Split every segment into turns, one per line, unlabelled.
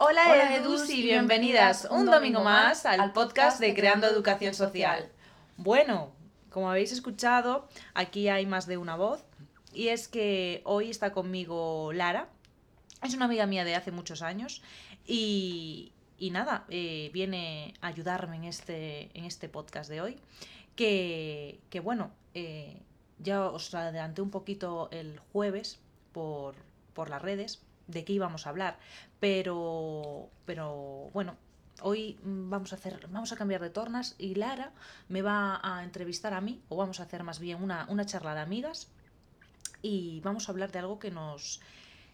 Hola, Edus y bienvenidas un domingo más al podcast de Creando Educación Social. Bueno, como habéis escuchado, aquí hay más de una voz y es que hoy está conmigo Lara. Es una amiga mía de hace muchos años y, nada, eh, viene a ayudarme en este, en este podcast de hoy. Que, bueno, eh, ya os adelanté un poquito el jueves por, por las redes de qué íbamos a hablar, pero, pero bueno, hoy vamos a hacer, vamos a cambiar de tornas y Lara me va a entrevistar a mí, o vamos a hacer más bien una, una charla de amigas, y vamos a hablar de algo que nos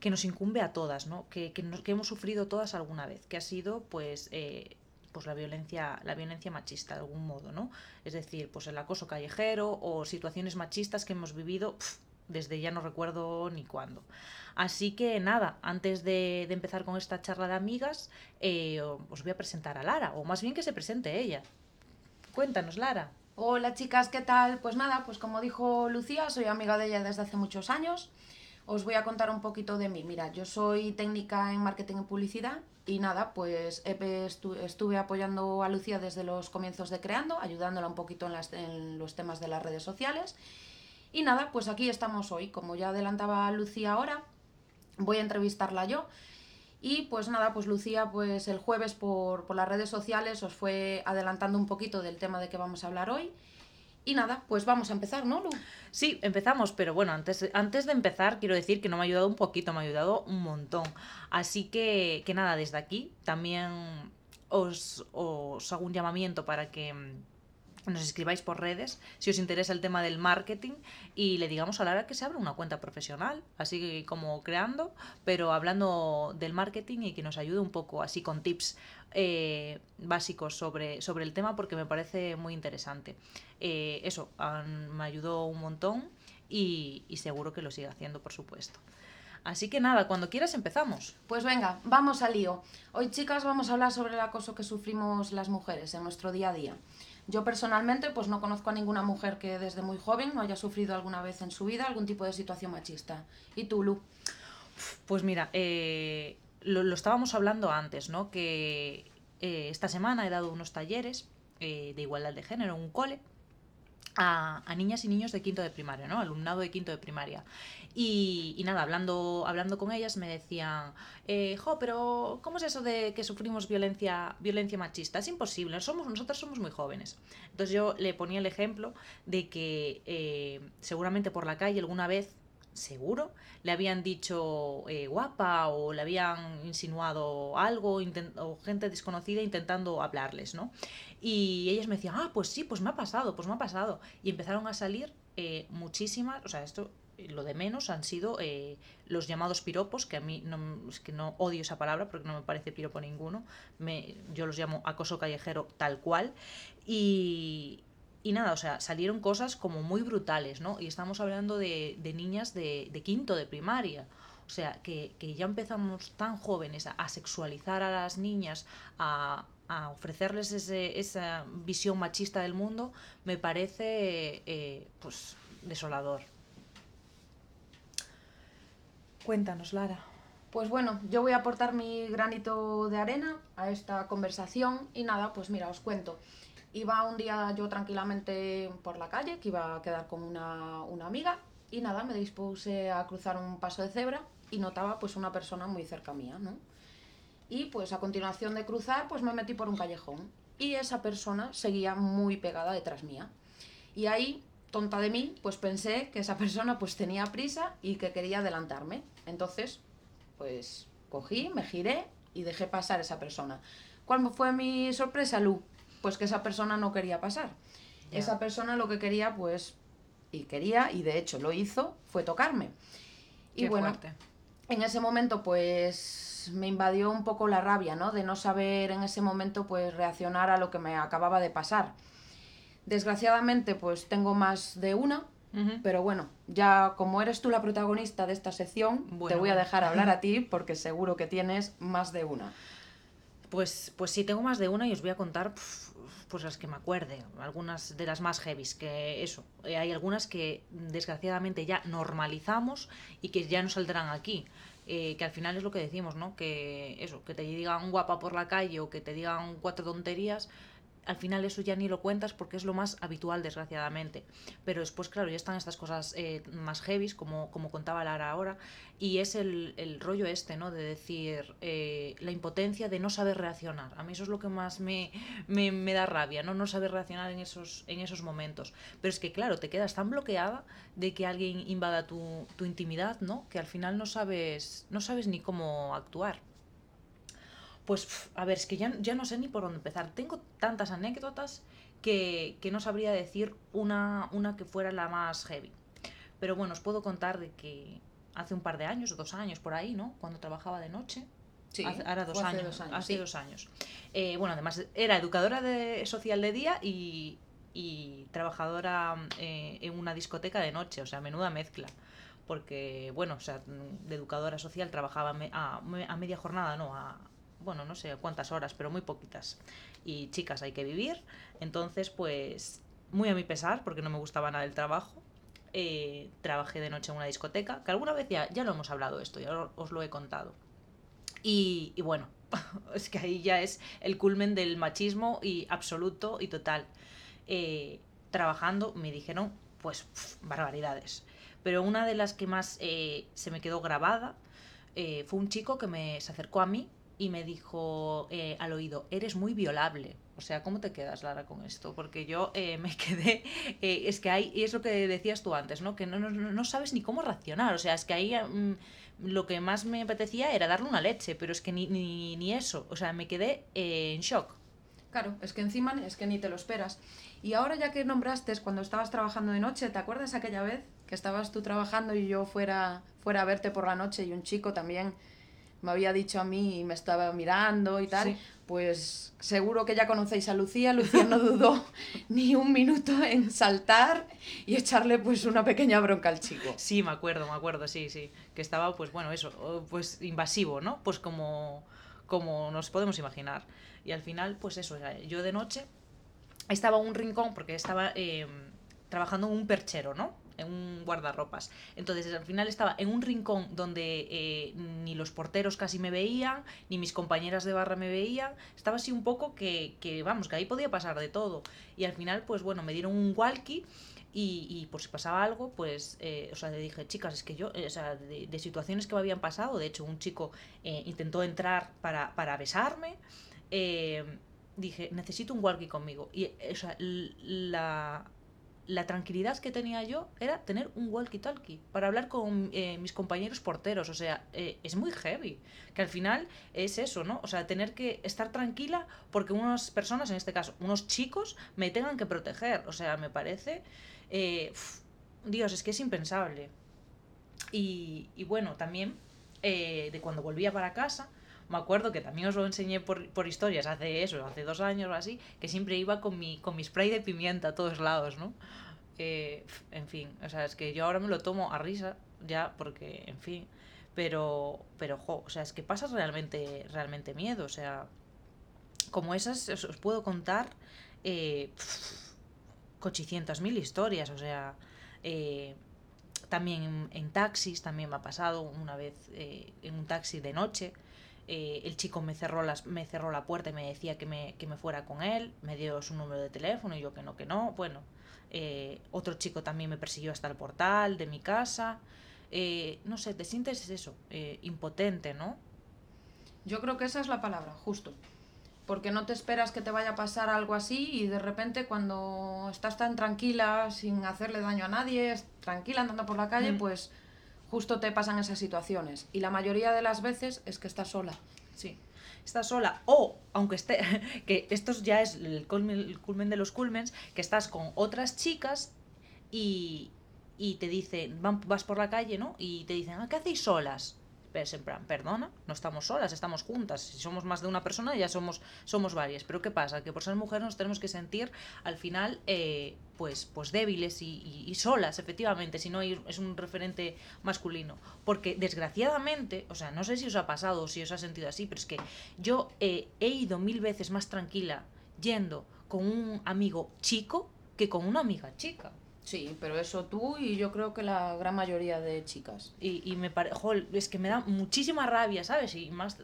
que nos incumbe a todas, ¿no? Que, que, que hemos sufrido todas alguna vez, que ha sido pues eh, pues la violencia, la violencia machista de algún modo, ¿no? Es decir, pues el acoso callejero o situaciones machistas que hemos vivido desde ya no recuerdo ni cuándo. Así que nada, antes de, empezar con esta charla de amigas, eh, os voy a presentar a Lara, o más bien que se presente ella. Cuéntanos, Lara.
Hola chicas, ¿qué tal? Pues nada, pues como dijo Lucía, soy amiga de ella desde hace muchos años. Os voy a contar un poquito de mí. Mira, yo soy técnica en marketing y publicidad y nada, pues estuve apoyando a Lucía desde los comienzos de Creando, ayudándola un poquito en, en los temas de las redes sociales y nada, pues aquí estamos hoy. Como ya adelantaba Lucía ahora, voy a entrevistarla yo. Y pues nada, pues Lucía, pues el jueves por, por, las redes sociales os fue adelantando un poquito del tema de que vamos a hablar hoy. Y nada, pues vamos a empezar, ¿no, Lu?
Sí, empezamos, pero bueno, antes, antes de empezar quiero decir que no me ha ayudado un poquito, me ha ayudado un montón. Así que, que nada, desde aquí también os, os hago un llamamiento para que nos escribáis por redes si os interesa el tema del marketing y le digamos a Lara que se abra una cuenta profesional, así como creando, pero hablando del marketing y que nos ayude un poco así con tips eh, básicos sobre, sobre el tema porque me parece muy interesante. Eh, eso, me ayudó un montón y, y seguro que lo sigue haciendo, por supuesto. Así que nada, cuando quieras empezamos.
Pues venga, vamos al lío. Hoy chicas vamos a hablar sobre el acoso que sufrimos las mujeres en nuestro día a día. Yo personalmente pues no conozco a ninguna mujer que desde muy joven no haya sufrido alguna vez en su vida algún tipo de situación machista. ¿Y tú, Lu?
Pues mira, eh, lo, estábamos hablando antes, ¿no? Que eh, esta semana he dado unos talleres eh, de igualdad de género en un cole a, niñas y niños de quinto de primaria, ¿no? Alumnado de quinto de primaria. Y, nada, hablando, hablando con ellas me decían, eh, jo, pero ¿cómo es eso de que sufrimos violencia, violencia machista? Es imposible, somos, nosotros somos muy jóvenes. Entonces yo le ponía el ejemplo de que eh, seguramente por la calle alguna vez seguro, le habían dicho eh, guapa o le habían insinuado algo o gente desconocida intentando hablarles, ¿no? Y ellas me decían, ah, pues sí, pues me ha pasado, pues me ha pasado. Y empezaron a salir eh, muchísimas, o sea, esto lo de menos han sido eh, los llamados piropos, que a mí no, es que no odio esa palabra porque no me parece piropo ninguno, yo los llamo acoso callejero tal cual, y, y nada, o sea, salieron cosas como muy brutales, ¿no? Y estamos hablando de, niñas de, quinto de primaria. O sea, que, ya empezamos tan jóvenes a, sexualizar a las niñas, a, ofrecerles esa visión machista del mundo, me parece, eh, pues, desolador. Cuéntanos, Lara.
Pues bueno, yo voy a aportar mi granito de arena a esta conversación y nada, pues mira, os cuento. Iba un día yo tranquilamente por la calle, que iba a quedar con una, amiga, y nada, me dispuse a cruzar un paso de cebra y notaba pues una persona muy cerca mía, ¿no? Y pues a continuación de cruzar, pues me metí por un callejón y esa persona seguía muy pegada detrás mía. Y ahí, tonta de mí, pues pensé que esa persona pues tenía prisa y que quería adelantarme. Entonces, pues cogí, me giré y dejé pasar a esa persona. ¿Cuál fue mi sorpresa, Lu? Pues que esa persona no quería pasar. Esa persona lo que quería, pues, y quería, y de hecho lo hizo, fue tocarme. y bueno, en ese momento, pues, me invadió un poco la rabia, ¿no? De no saber en ese momento, pues, reaccionar a lo que me acababa de pasar. Desgraciadamente, pues, tengo más de una, pero bueno, ya como eres tú la protagonista de esta sección, te voy a dejar hablar a ti porque seguro que tienes más de una.
Pues, pues sí, tengo más de una y os voy a contar pues las que me acuerde, algunas de las más heavies, que eso, eh, hay algunas que desgraciadamente ya normalizamos y que ya no saldrán aquí. eh, que al final es lo que decimos, ¿no? Que eso, que te digan guapa por la calle o que te digan cuatro tonterías, al final eso ya ni lo cuentas porque es lo más habitual, desgraciadamente. Pero después, claro, ya están estas cosas eh, más heavy, como, como contaba Lara ahora, y es el, el rollo este, ¿no? De decir, eh, la impotencia de no saber reaccionar. A mí eso es lo que más me, me, me, da rabia, ¿no? No saber reaccionar en esos, en esos momentos. Pero es que, claro, te quedas tan bloqueada de que alguien invada tu, tu intimidad, ¿no? Que al final no sabes, no sabes ni cómo actuar. Pues, a ver, es que ya, ya no sé ni por dónde empezar. Tengo tantas anécdotas que, que no sabría decir una, una que fuera la más heavy. Pero bueno, os puedo contar de que hace un par de años, o dos años por ahí, ¿no? Cuando trabajaba de noche.
Sí,
hace, ahora dos
hace
años.
dos años,
hace
sí.
dos años. Eh, bueno, además era educadora de, social de día y, y trabajadora eh, en una discoteca de noche, o sea, menuda mezcla. Porque, bueno, o sea, de educadora social trabajaba me- a, a media jornada, no, a, bueno, no sé cuántas horas, pero muy poquitas. Y chicas, hay que vivir. Entonces, pues, muy a mi pesar, porque no me gustaba nada el trabajo, eh, trabajé de noche en una discoteca, que alguna vez ya, ya lo hemos hablado esto, ya os lo he contado. Y, y bueno, es que ahí ya es el culmen del machismo y absoluto y total. Eh, trabajando me dijeron, pues, barbaridades. Pero una de las que más eh, se me quedó grabada eh, fue un chico que me, se acercó a mí y me dijo eh, al oído, eres muy violable. O sea, ¿cómo te quedas, Lara, con esto? Porque yo eh, me quedé, eh, es que hay, y es lo que decías tú antes, ¿no? Que no, no, no sabes ni cómo reaccionar. O sea, es que ahí mm, lo que más me apetecía era darle una leche, pero es que ni, ni, ni eso. O sea, me quedé en shock.
Claro, es que encima es que ni te lo esperas. Y ahora ya que nombraste cuando estabas trabajando de noche, ¿te acuerdas aquella vez que estabas tú trabajando y yo fuera, fuera a verte por la noche y un chico también me había dicho a mí y me estaba mirando y tal?
Sí.
Pues seguro que ya conocéis a Lucía. Lucía no dudó ni un minuto en saltar y echarle pues una pequeña bronca al chico.
Sí, me acuerdo, me acuerdo, sí, sí. Que estaba, pues bueno, eso, pues invasivo, ¿no? Pues como, como nos podemos imaginar. Y al final, pues eso, yo de noche estaba en un rincón porque estaba eh, trabajando en un perchero, ¿no? En un guardarropas. Entonces, al final estaba en un rincón donde eh, ni los porteros casi me veían, ni mis compañeras de barra me veían. Estaba así un poco que, que, vamos, que ahí podía pasar de todo. Y al final, pues bueno, me dieron un walkie y, y por si pasaba algo, pues, eh, o sea, le dije, chicas, es que yo, eh, o sea, de, situaciones que me habían pasado, de hecho, un chico eh, intentó entrar para, para besarme, eh, dije, necesito un walkie conmigo. Y, o sea, la, la tranquilidad que tenía yo era tener un walkie-talkie para hablar con eh, mis compañeros porteros. O sea, eh, es muy heavy. Que al final es eso, ¿no? O sea, tener que estar tranquila porque unas personas, en este caso, unos chicos, me tengan que proteger. O sea, me parece. Eh, Dios, es que es impensable. Y, bueno, también de cuando volvía para casa, me acuerdo que también os lo enseñé por, por, historias hace eso, hace dos años o así, que siempre iba con mi, con mi spray de pimienta a todos lados, ¿no? Eh, en fin, o sea, es que yo ahora me lo tomo a risa, ya, porque, en fin, pero, pero, jo, o sea, es que pasas realmente, realmente miedo, o sea, como esas os, puedo contar eh, cochicientas mil historias, o sea, eh, también en, en, taxis, también me ha pasado una vez eh, en un taxi de noche, eh, el chico me cerró, las, me cerró la puerta y me decía que me, que me fuera con él, me dio su número de teléfono y yo que no, que no. Bueno, eh, otro chico también me persiguió hasta el portal de mi casa. Eh, no sé, te sientes eso, eh, impotente, ¿no?
Yo creo que esa es la palabra, justo. Porque no te esperas que te vaya a pasar algo así y de repente cuando estás tan tranquila, sin hacerle daño a nadie, tranquila andando por la calle, mm. pues justo te pasan esas situaciones. Y la mayoría de las veces es que estás sola.
Sí, estás sola. O, aunque esté, que esto ya es el culmen, el culmen de los culmens, que estás con otras chicas y, y te dicen, van, vas por la calle, ¿no? Y te dicen, ¿a qué hacéis solas? Perdona, no estamos solas, estamos juntas. Si somos más de una persona, ya somos, somos varias. Pero ¿qué pasa? Que por ser mujeres nos tenemos que sentir al final eh, pues, pues débiles y, solas, efectivamente, si no es un referente masculino. Porque desgraciadamente, o sea, no sé si os ha pasado o si os ha sentido así, pero es que yo eh, he ido mil veces más tranquila yendo con un amigo chico que con una amiga chica.
Sí, pero eso tú y yo creo que la gran mayoría de chicas.
Y, y me parece, es que me da muchísima rabia, ¿sabes? Y más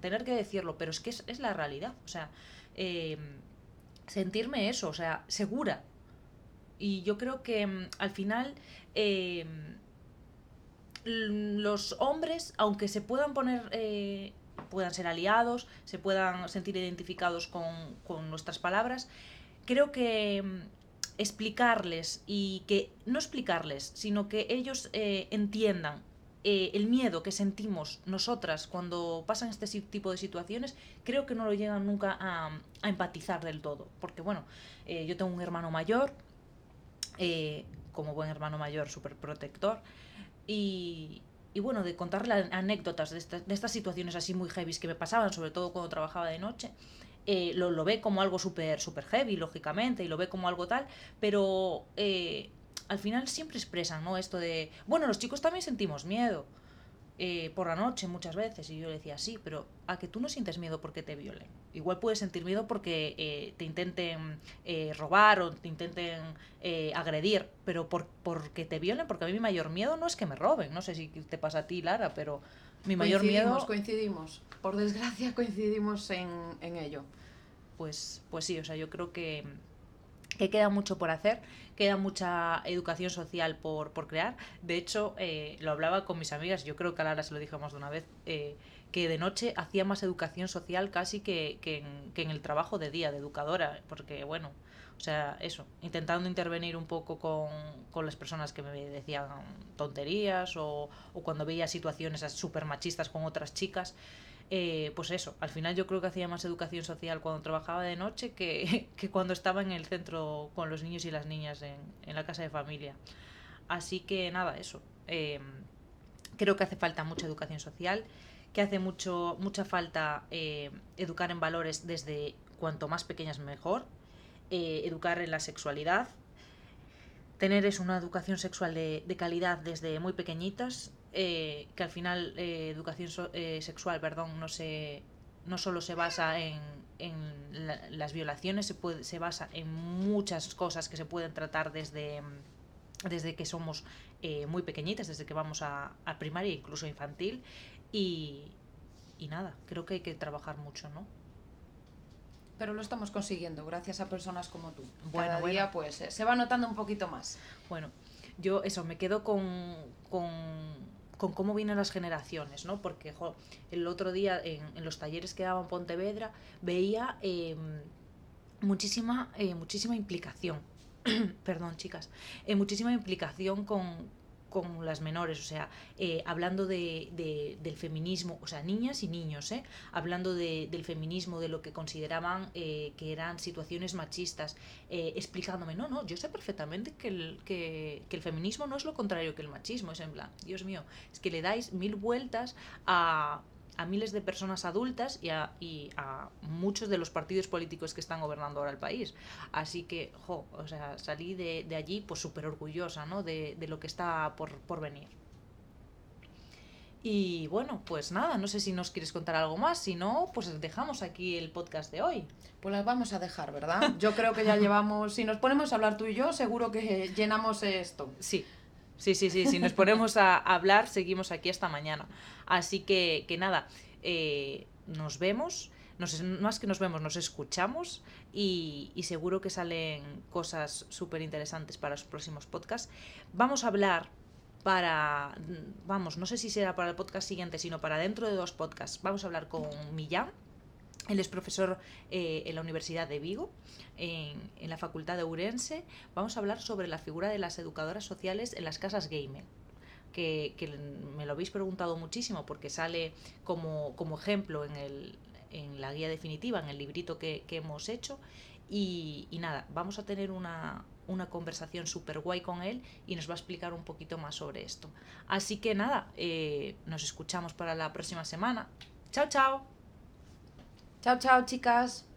tener que decirlo, pero es que es, la realidad. O sea, eh, sentirme eso, o sea, segura. Y yo creo que mm, al final eh, los hombres, aunque se puedan poner, eh, puedan ser aliados, se puedan sentir identificados con, con nuestras palabras, creo que explicarles y que, no explicarles, sino que ellos eh, entiendan eh, el miedo que sentimos nosotras cuando pasan este tipo de situaciones, creo que no lo llegan nunca a, empatizar del todo. Porque bueno, eh, yo tengo un hermano mayor, eh, como buen hermano mayor, súper protector, y, y, bueno, de contarle anécdotas de, esta, de, estas situaciones así muy heavy que me pasaban, sobre todo cuando trabajaba de noche. Eh, lo, lo, ve como algo súper super heavy, lógicamente, y lo ve como algo tal, pero eh, al final siempre expresan, ¿no? Esto de, bueno, los chicos también sentimos miedo eh, por la noche muchas veces. Y yo le decía, sí, pero a que tú no sientes miedo porque te violen. Igual puedes sentir miedo porque eh, te intenten eh, robar o te intenten eh, agredir, pero por, porque te violen, porque a mí mi mayor miedo no es que me roben. No sé si te pasa a ti, Lara, pero mi mayor
coincidimos, miedo... Coincidimos, por desgracia coincidimos en, en ello.
Pues, pues sí, o sea, yo creo que que queda mucho por hacer, queda mucha educación social por, por crear. De hecho, eh, lo hablaba con mis amigas, yo creo que a Lara se lo dije más de una vez, eh, que de noche hacía más educación social casi que, que, en, que en el trabajo de día, de educadora, porque bueno, o sea, eso, intentando intervenir un poco con, con las personas que me decían tonterías o, o cuando veía situaciones súper machistas con otras chicas eh, pues eso, al final yo creo que hacía más educación social cuando trabajaba de noche que, que cuando estaba en el centro con los niños y las niñas en, en la casa de familia. Así que nada, eso. Eh, creo que hace falta mucha educación social, que hace mucho, mucha falta eh, educar en valores desde cuanto más pequeñas mejor, eh, educar en la sexualidad, tener es una educación sexual de, de calidad desde muy pequeñitas, eh, que al final eh, educación so sexual perdón, no, se, no solo se basa en, en la, las violaciones, se, puede, se basa en muchas cosas que se pueden tratar desde, desde que somos muy pequeñitas, desde que vamos a, a primaria, incluso infantil. Y, y nada, creo que hay que trabajar mucho, ¿no?
Pero lo estamos consiguiendo gracias a personas como tú. Bueno, Cada bueno. día pues se va notando un poquito más.
Bueno, yo eso, me quedo con, con con cómo vienen las generaciones, ¿no? Porque jo, el otro día en, en, los talleres que daba en Pontevedra veía eh, muchísima, eh, muchísima implicación, perdón chicas, eh, muchísima implicación con, con las menores, o sea, eh, hablando de, de, del feminismo, o sea, niñas y niños, ¿eh? hablando de, del feminismo, de lo que consideraban eh, que eran situaciones machistas, eh, explicándome, no, no, yo sé perfectamente que el, que, que el feminismo no es lo contrario que el machismo, es en plan, Dios mío, es que le dais mil vueltas a a miles de personas adultas y a, y a, muchos de los partidos políticos que están gobernando ahora el país. Así que, jo, o sea, salí de, de allí pues súper orgullosa, ¿no? De, de, lo que está por, por venir. Y bueno, pues nada, no sé si nos quieres contar algo más, si no, pues dejamos aquí el podcast de hoy.
Pues las vamos a dejar, ¿verdad? Yo creo que ya llevamos, si nos ponemos a hablar tú y yo, seguro que llenamos esto.
Sí, Sí, sí, sí, si nos ponemos a hablar, seguimos aquí hasta mañana. Así que, que nada, eh, nos vemos, nos, más que nos vemos, nos escuchamos y, y seguro que salen cosas súper interesantes para los próximos podcasts. Vamos a hablar para, vamos, no sé si será para el podcast siguiente, sino para dentro de dos podcasts. Vamos a hablar con Millán él es profesor eh, en la Universidad de Vigo, en, la Facultad de Urense. Vamos a hablar sobre la figura de las educadoras sociales en las casas gamer. Que, me lo habéis preguntado muchísimo porque sale como, ejemplo en, la guía definitiva, en el librito que, hemos hecho. Y, nada, vamos a tener una, una conversación súper guay con él y nos va a explicar un poquito más sobre esto. Así que nada, eh, nos escuchamos para la próxima semana. Chao, chao.
Chao, chao, chicas.